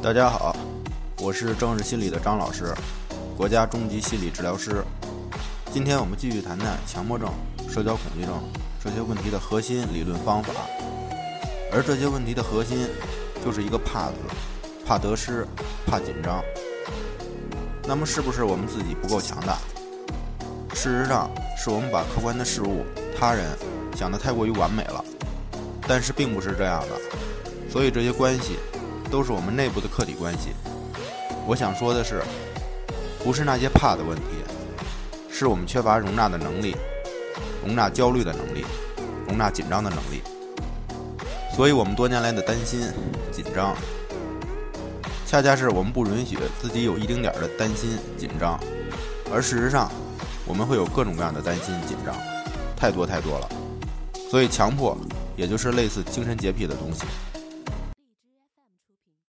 大家好，我是正视心理的张老师，国家中级心理治疗师。今天我们继续谈谈强迫症、社交恐惧症这些问题的核心理论方法。而这些问题的核心，就是一个“怕”字，怕得失，怕紧张。那么，是不是我们自己不够强大？事实上，是我们把客观的事物、他人想得太过于完美了。但是，并不是这样的。所以，这些关系。都是我们内部的客体关系。我想说的是，不是那些怕的问题，是我们缺乏容纳的能力，容纳焦虑的能力，容纳紧张的能力。所以我们多年来的担心、紧张，恰恰是我们不允许自己有一丁点儿的担心、紧张。而事实上，我们会有各种各样的担心、紧张，太多太多了。所以强迫，也就是类似精神洁癖的东西。